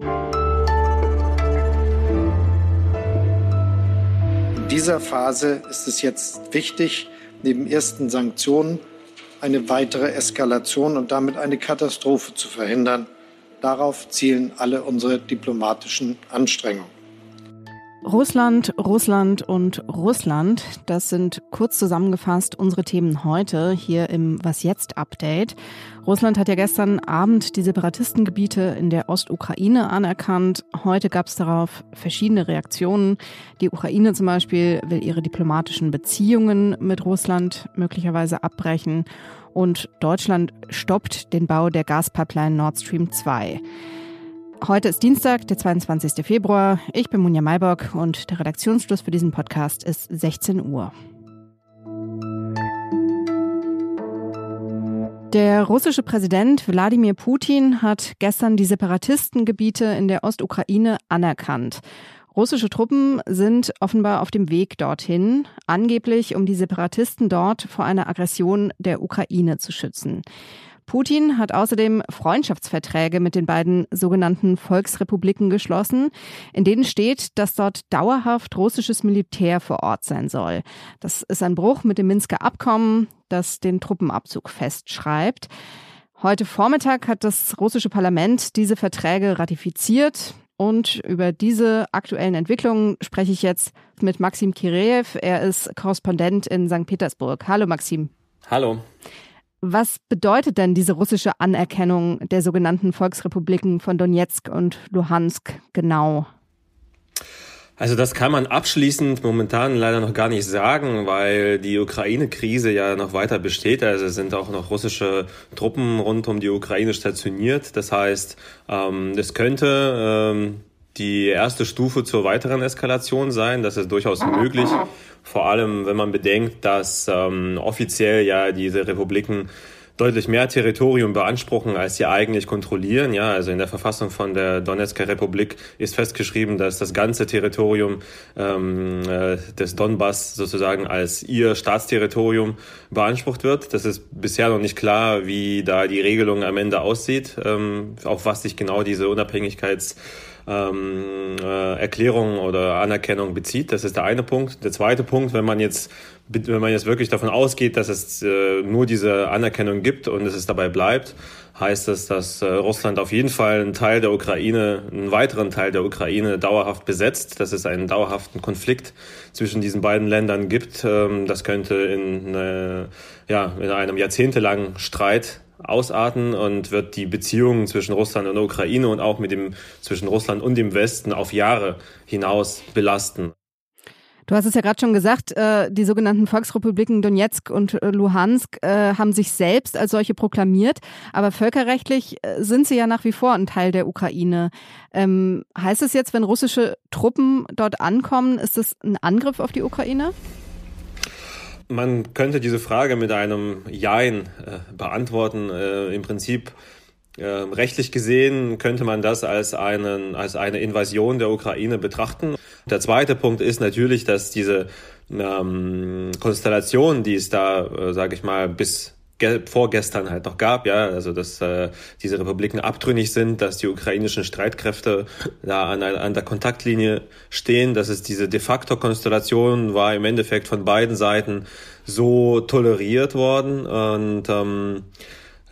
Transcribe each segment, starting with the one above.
In dieser Phase ist es jetzt wichtig, neben ersten Sanktionen eine weitere Eskalation und damit eine Katastrophe zu verhindern. Darauf zielen alle unsere diplomatischen Anstrengungen. Russland, Russland und Russland, das sind kurz zusammengefasst unsere Themen heute hier im Was jetzt Update. Russland hat ja gestern Abend die Separatistengebiete in der Ostukraine anerkannt. Heute gab es darauf verschiedene Reaktionen. Die Ukraine zum Beispiel will ihre diplomatischen Beziehungen mit Russland möglicherweise abbrechen und Deutschland stoppt den Bau der Gaspipeline Nord Stream 2. Heute ist Dienstag, der 22. Februar. Ich bin Munja Maybock und der Redaktionsschluss für diesen Podcast ist 16 Uhr. Der russische Präsident Wladimir Putin hat gestern die Separatistengebiete in der Ostukraine anerkannt. Russische Truppen sind offenbar auf dem Weg dorthin, angeblich um die Separatisten dort vor einer Aggression der Ukraine zu schützen. Putin hat außerdem Freundschaftsverträge mit den beiden sogenannten Volksrepubliken geschlossen, in denen steht, dass dort dauerhaft russisches Militär vor Ort sein soll. Das ist ein Bruch mit dem Minsker Abkommen, das den Truppenabzug festschreibt. Heute Vormittag hat das russische Parlament diese Verträge ratifiziert. Und über diese aktuellen Entwicklungen spreche ich jetzt mit Maxim Kireev. Er ist Korrespondent in St. Petersburg. Hallo Maxim. Hallo. Was bedeutet denn diese russische Anerkennung der sogenannten Volksrepubliken von Donetsk und Luhansk genau? Also das kann man abschließend momentan leider noch gar nicht sagen, weil die Ukraine-Krise ja noch weiter besteht. Also es sind auch noch russische Truppen rund um die Ukraine stationiert. Das heißt, ähm, es könnte ähm, die erste Stufe zur weiteren Eskalation sein. Das ist durchaus möglich. Vor allem, wenn man bedenkt, dass ähm, offiziell ja diese Republiken deutlich mehr Territorium beanspruchen, als sie eigentlich kontrollieren. Ja, also in der Verfassung von der Donetsker Republik ist festgeschrieben, dass das ganze Territorium ähm, äh, des Donbass sozusagen als ihr Staatsterritorium beansprucht wird. Das ist bisher noch nicht klar, wie da die Regelung am Ende aussieht, ähm, auf was sich genau diese Unabhängigkeits ähm, äh, Erklärung oder Anerkennung bezieht. Das ist der eine Punkt. Der zweite Punkt, wenn man jetzt wenn man jetzt wirklich davon ausgeht, dass es äh, nur diese Anerkennung gibt und es dabei bleibt, heißt es, dass äh, Russland auf jeden Fall einen Teil der Ukraine, einen weiteren Teil der Ukraine dauerhaft besetzt, dass es einen dauerhaften Konflikt zwischen diesen beiden Ländern gibt. Ähm, das könnte in, äh, ja, in einem jahrzehntelangen Streit ausarten und wird die Beziehungen zwischen Russland und der Ukraine und auch mit dem zwischen Russland und dem Westen auf Jahre hinaus belasten. Du hast es ja gerade schon gesagt, äh, die sogenannten Volksrepubliken Donetsk und äh, Luhansk äh, haben sich selbst als solche proklamiert, aber völkerrechtlich sind sie ja nach wie vor ein Teil der Ukraine. Ähm, heißt es jetzt, wenn russische Truppen dort ankommen, ist das ein Angriff auf die Ukraine? Man könnte diese Frage mit einem Jein äh, beantworten. Äh, Im Prinzip äh, rechtlich gesehen könnte man das als, einen, als eine Invasion der Ukraine betrachten. Der zweite Punkt ist natürlich, dass diese ähm, Konstellation, die es da, äh, sage ich mal, bis vorgestern halt noch gab, ja, also dass äh, diese Republiken abtrünnig sind, dass die ukrainischen Streitkräfte da an, an der Kontaktlinie stehen, dass es diese de facto Konstellation war im Endeffekt von beiden Seiten so toleriert worden und ähm,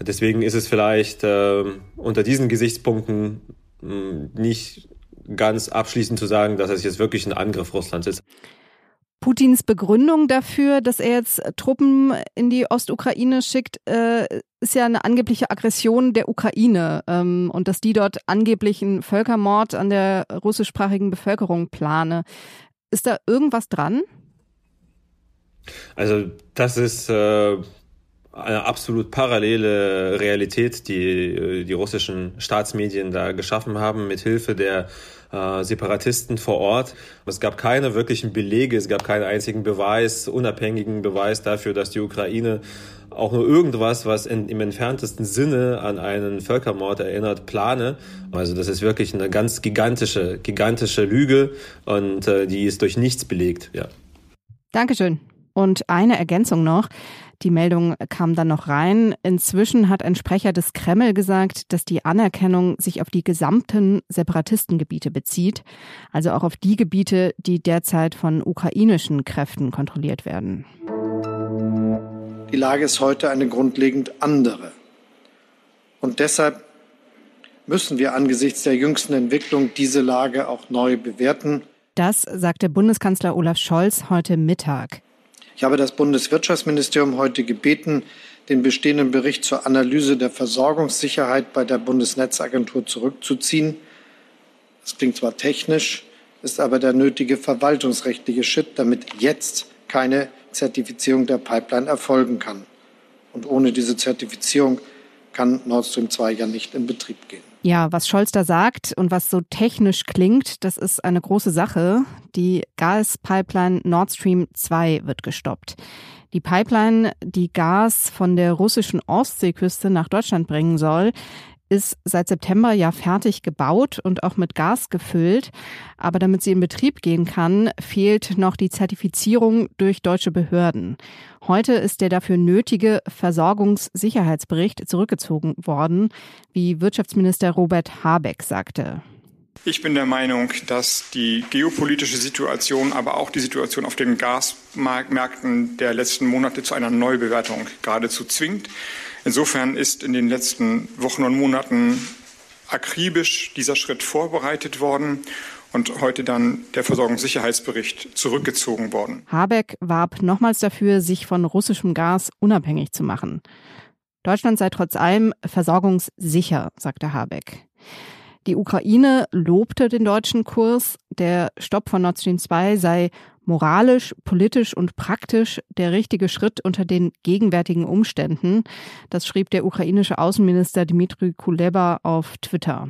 deswegen ist es vielleicht äh, unter diesen Gesichtspunkten mh, hm, nicht ganz abschließend zu sagen, dass es jetzt wirklich ein Angriff Russlands ist. Putins Begründung dafür, dass er jetzt Truppen in die Ostukraine schickt, äh, ist ja eine angebliche Aggression der Ukraine ähm, und dass die dort angeblich einen Völkermord an der russischsprachigen Bevölkerung plane. Ist da irgendwas dran? Also das ist äh, eine absolut parallele Realität, die äh, die russischen Staatsmedien da geschaffen haben, mit Hilfe der äh, Separatisten vor Ort. Es gab keine wirklichen Belege, es gab keinen einzigen Beweis, unabhängigen Beweis dafür, dass die Ukraine auch nur irgendwas, was in, im entferntesten Sinne an einen Völkermord erinnert, plane. Also das ist wirklich eine ganz gigantische, gigantische Lüge und äh, die ist durch nichts belegt, ja. Dankeschön. Und eine Ergänzung noch. Die Meldung kam dann noch rein. Inzwischen hat ein Sprecher des Kreml gesagt, dass die Anerkennung sich auf die gesamten Separatistengebiete bezieht, also auch auf die Gebiete, die derzeit von ukrainischen Kräften kontrolliert werden. Die Lage ist heute eine grundlegend andere. Und deshalb müssen wir angesichts der jüngsten Entwicklung diese Lage auch neu bewerten. Das sagte Bundeskanzler Olaf Scholz heute Mittag. Ich habe das Bundeswirtschaftsministerium heute gebeten, den bestehenden Bericht zur Analyse der Versorgungssicherheit bei der Bundesnetzagentur zurückzuziehen. Das klingt zwar technisch, ist aber der nötige verwaltungsrechtliche Schritt, damit jetzt keine Zertifizierung der Pipeline erfolgen kann. Und ohne diese Zertifizierung kann Nord Stream 2 ja nicht in Betrieb gehen. Ja, was Scholz da sagt und was so technisch klingt, das ist eine große Sache. Die Gaspipeline Nord Stream 2 wird gestoppt. Die Pipeline, die Gas von der russischen Ostseeküste nach Deutschland bringen soll, ist seit September ja fertig gebaut und auch mit Gas gefüllt. Aber damit sie in Betrieb gehen kann, fehlt noch die Zertifizierung durch deutsche Behörden. Heute ist der dafür nötige Versorgungssicherheitsbericht zurückgezogen worden, wie Wirtschaftsminister Robert Habeck sagte. Ich bin der Meinung, dass die geopolitische Situation, aber auch die Situation auf den Gasmärkten der letzten Monate zu einer Neubewertung geradezu zwingt. Insofern ist in den letzten Wochen und Monaten akribisch dieser Schritt vorbereitet worden und heute dann der Versorgungssicherheitsbericht zurückgezogen worden. Habeck warb nochmals dafür, sich von russischem Gas unabhängig zu machen. Deutschland sei trotz allem versorgungssicher, sagte Habeck. Die Ukraine lobte den deutschen Kurs. Der Stopp von Nord Stream 2 sei moralisch, politisch und praktisch der richtige Schritt unter den gegenwärtigen Umständen. Das schrieb der ukrainische Außenminister Dmitry Kuleba auf Twitter.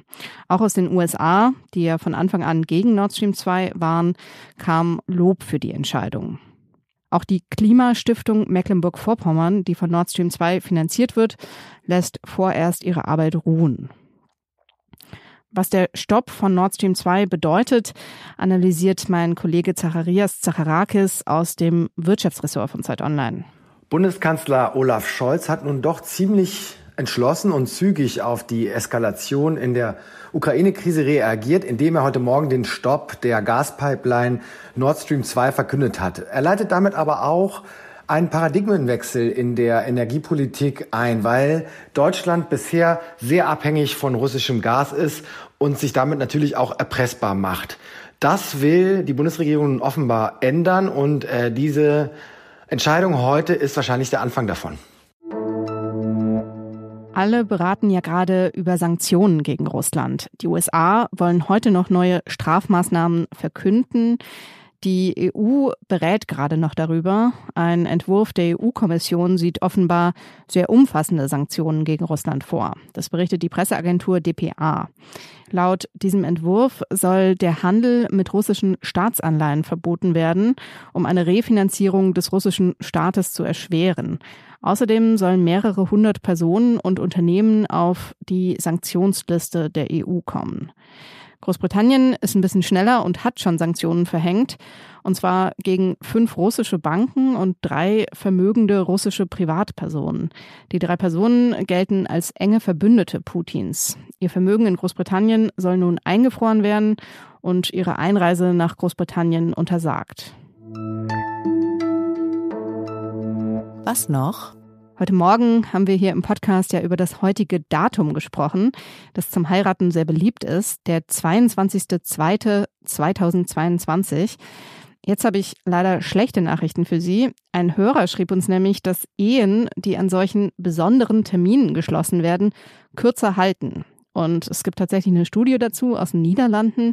Auch aus den USA, die ja von Anfang an gegen Nord Stream 2 waren, kam Lob für die Entscheidung. Auch die Klimastiftung Mecklenburg-Vorpommern, die von Nord Stream 2 finanziert wird, lässt vorerst ihre Arbeit ruhen. Was der Stopp von Nord Stream 2 bedeutet, analysiert mein Kollege Zacharias Zacharakis aus dem Wirtschaftsressort von Zeit Online. Bundeskanzler Olaf Scholz hat nun doch ziemlich entschlossen und zügig auf die Eskalation in der Ukraine-Krise reagiert, indem er heute Morgen den Stopp der Gaspipeline Nord Stream 2 verkündet hat. Er leitet damit aber auch einen Paradigmenwechsel in der Energiepolitik ein, weil Deutschland bisher sehr abhängig von russischem Gas ist und sich damit natürlich auch erpressbar macht. Das will die Bundesregierung offenbar ändern und äh, diese Entscheidung heute ist wahrscheinlich der Anfang davon. Alle beraten ja gerade über Sanktionen gegen Russland. Die USA wollen heute noch neue Strafmaßnahmen verkünden. Die EU berät gerade noch darüber. Ein Entwurf der EU-Kommission sieht offenbar sehr umfassende Sanktionen gegen Russland vor. Das berichtet die Presseagentur dpa. Laut diesem Entwurf soll der Handel mit russischen Staatsanleihen verboten werden, um eine Refinanzierung des russischen Staates zu erschweren. Außerdem sollen mehrere hundert Personen und Unternehmen auf die Sanktionsliste der EU kommen. Großbritannien ist ein bisschen schneller und hat schon Sanktionen verhängt, und zwar gegen fünf russische Banken und drei vermögende russische Privatpersonen. Die drei Personen gelten als enge Verbündete Putins. Ihr Vermögen in Großbritannien soll nun eingefroren werden und ihre Einreise nach Großbritannien untersagt. Was noch? Heute Morgen haben wir hier im Podcast ja über das heutige Datum gesprochen, das zum Heiraten sehr beliebt ist, der 22.02.2022. Jetzt habe ich leider schlechte Nachrichten für Sie. Ein Hörer schrieb uns nämlich, dass Ehen, die an solchen besonderen Terminen geschlossen werden, kürzer halten. Und es gibt tatsächlich eine Studie dazu aus den Niederlanden.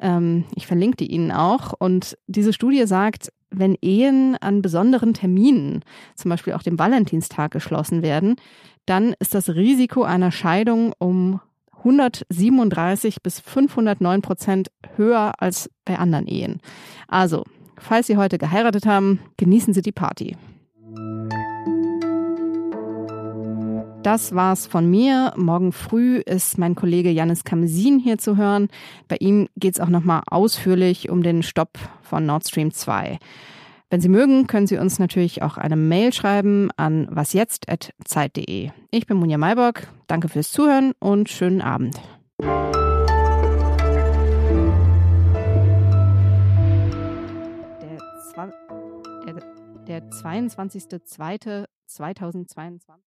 Ähm, ich verlinke die Ihnen auch. Und diese Studie sagt, wenn Ehen an besonderen Terminen, zum Beispiel auch dem Valentinstag, geschlossen werden, dann ist das Risiko einer Scheidung um 137 bis 509 Prozent höher als bei anderen Ehen. Also, falls Sie heute geheiratet haben, genießen Sie die Party. Das war's von mir. Morgen früh ist mein Kollege Janis Kamesin hier zu hören. Bei ihm geht's auch nochmal ausführlich um den Stopp von Nord Stream 2. Wenn Sie mögen, können Sie uns natürlich auch eine Mail schreiben an wasjetzt.zeit.de. Ich bin Munja Maybock. Danke fürs Zuhören und schönen Abend. Der 22.02.2022